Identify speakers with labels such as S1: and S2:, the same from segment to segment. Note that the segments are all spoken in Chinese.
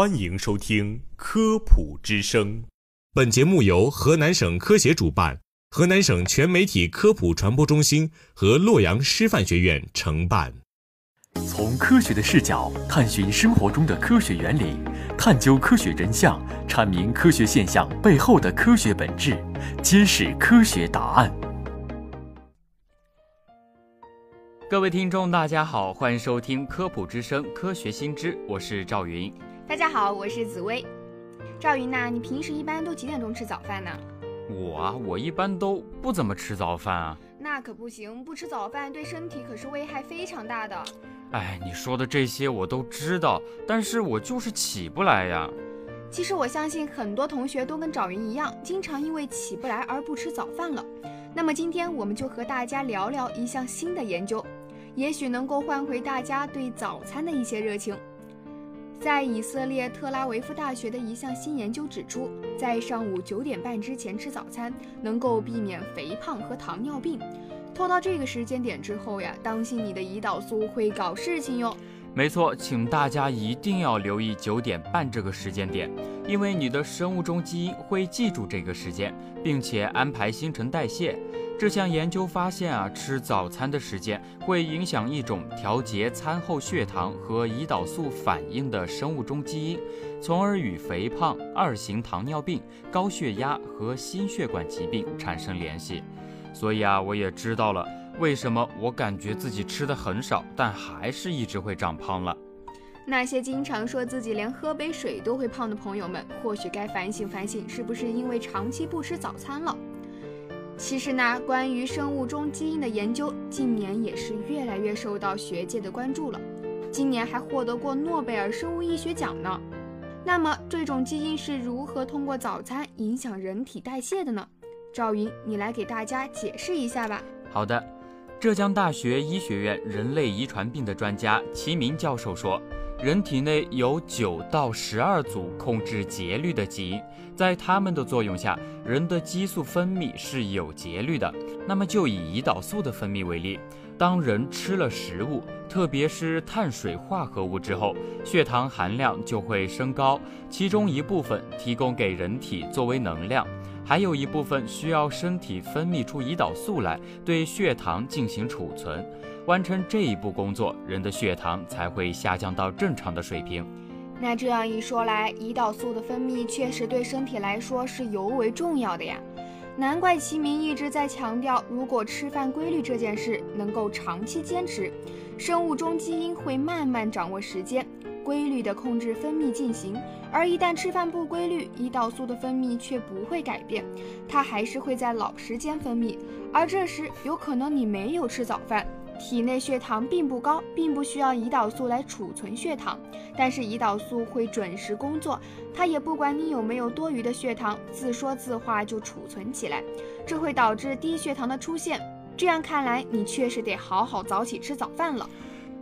S1: 欢迎收听《科普之声》。
S2: 本节目由河南省科协主办，河南省全媒体科普传播中心和洛阳师范学院承办。
S3: 从科学的视角探寻生活中的科学原理，探究科学真相，阐明科学现象背后的科学本质，揭示科学答案。
S4: 各位听众，大家好，欢迎收听《科普之声·科学新知》，我是赵云。
S5: 大家好，我是紫薇。赵云呐，你平时一般都几点钟吃早饭呢？
S4: 我啊，我一般都不怎么吃早饭啊。
S5: 那可不行，不吃早饭对身体可是危害非常大的。
S4: 哎，你说的这些我都知道，但是我就是起不来呀。
S5: 其实我相信很多同学都跟赵云一样，经常因为起不来而不吃早饭了。那么今天我们就和大家聊聊一项新的研究。也许能够唤回大家对早餐的一些热情。在以色列特拉维夫大学的一项新研究指出，在上午九点半之前吃早餐，能够避免肥胖和糖尿病。拖到这个时间点之后呀，当心你的胰岛素会搞事情哟。
S4: 没错，请大家一定要留意九点半这个时间点，因为你的生物钟基因会记住这个时间，并且安排新陈代谢。这项研究发现啊，吃早餐的时间会影响一种调节餐后血糖和胰岛素反应的生物钟基因，从而与肥胖、二型糖尿病、高血压和心血管疾病产生联系。所以啊，我也知道了为什么我感觉自己吃的很少，但还是一直会长胖了。
S5: 那些经常说自己连喝杯水都会胖的朋友们，或许该反省反省，是不是因为长期不吃早餐了？其实呢，关于生物钟基因的研究，近年也是越来越受到学界的关注了。今年还获得过诺贝尔生物医学奖呢。那么，这种基因是如何通过早餐影响人体代谢的呢？赵云，你来给大家解释一下吧。
S4: 好的，浙江大学医学院人类遗传病的专家齐明教授说。人体内有九到十二组控制节律的基因，在它们的作用下，人的激素分泌是有节律的。那么，就以胰岛素的分泌为例，当人吃了食物，特别是碳水化合物之后，血糖含量就会升高，其中一部分提供给人体作为能量，还有一部分需要身体分泌出胰岛素来对血糖进行储存。完成这一步工作，人的血糖才会下降到正常的水平。
S5: 那这样一说来，胰岛素的分泌确实对身体来说是尤为重要的呀。难怪齐明一直在强调，如果吃饭规律这件事能够长期坚持，生物钟基因会慢慢掌握时间，规律的控制分泌进行。而一旦吃饭不规律，胰岛素的分泌却不会改变，它还是会在老时间分泌。而这时有可能你没有吃早饭。体内血糖并不高，并不需要胰岛素来储存血糖，但是胰岛素会准时工作，它也不管你有没有多余的血糖，自说自话就储存起来，这会导致低血糖的出现。这样看来，你确实得好好早起吃早饭了。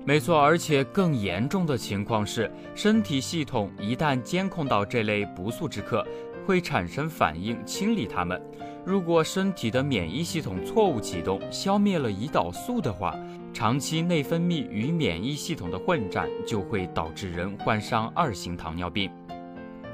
S4: 没错，而且更严重的情况是，身体系统一旦监控到这类不速之客，会产生反应清理它们。如果身体的免疫系统错误启动，消灭了胰岛素的话，长期内分泌与免疫系统的混战就会导致人患上二型糖尿病。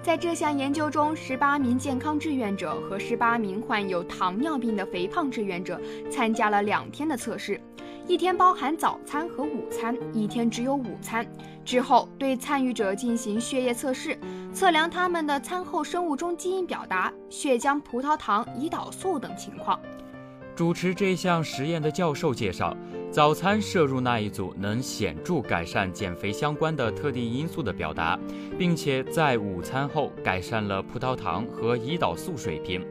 S5: 在这项研究中，十八名健康志愿者和十八名患有糖尿病的肥胖志愿者参加了两天的测试。一天包含早餐和午餐，一天只有午餐。之后对参与者进行血液测试，测量他们的餐后生物钟基因表达、血浆葡萄糖、胰岛素等情况。
S4: 主持这项实验的教授介绍，早餐摄入那一组能显著改善减肥相关的特定因素的表达，并且在午餐后改善了葡萄糖和胰岛素水平。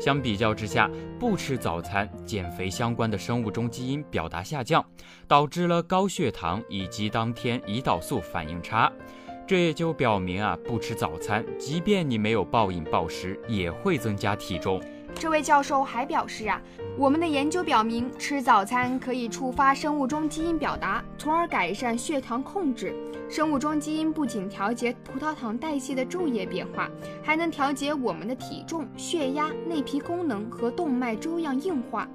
S4: 相比较之下，不吃早餐，减肥相关的生物钟基因表达下降，导致了高血糖以及当天胰岛素反应差。这也就表明啊，不吃早餐，即便你没有暴饮暴食，也会增加体重。
S5: 这位教授还表示啊，我们的研究表明，吃早餐可以触发生物钟基因表达，从而改善血糖控制。生物钟基因不仅调节葡萄糖代谢的昼夜变化，还能调节我们的体重、血压、内皮功能和动脉粥样硬化。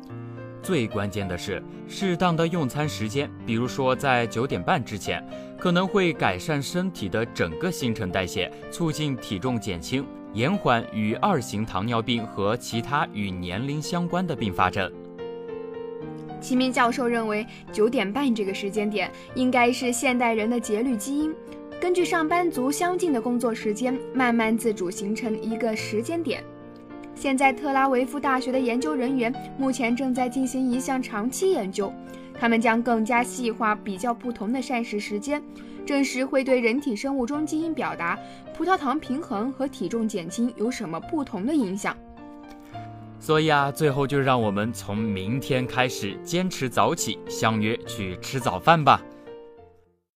S4: 最关键的是，适当的用餐时间，比如说在九点半之前，可能会改善身体的整个新陈代谢，促进体重减轻，延缓与二型糖尿病和其他与年龄相关的并发症。
S5: 齐明教授认为，九点半这个时间点应该是现代人的节律基因，根据上班族相近的工作时间，慢慢自主形成一个时间点。现在，特拉维夫大学的研究人员目前正在进行一项长期研究，他们将更加细化比较不同的膳食时间，证实会对人体生物钟基因表达、葡萄糖平衡和体重减轻有什么不同的影响。
S4: 所以啊，最后就让我们从明天开始坚持早起，相约去吃早饭吧。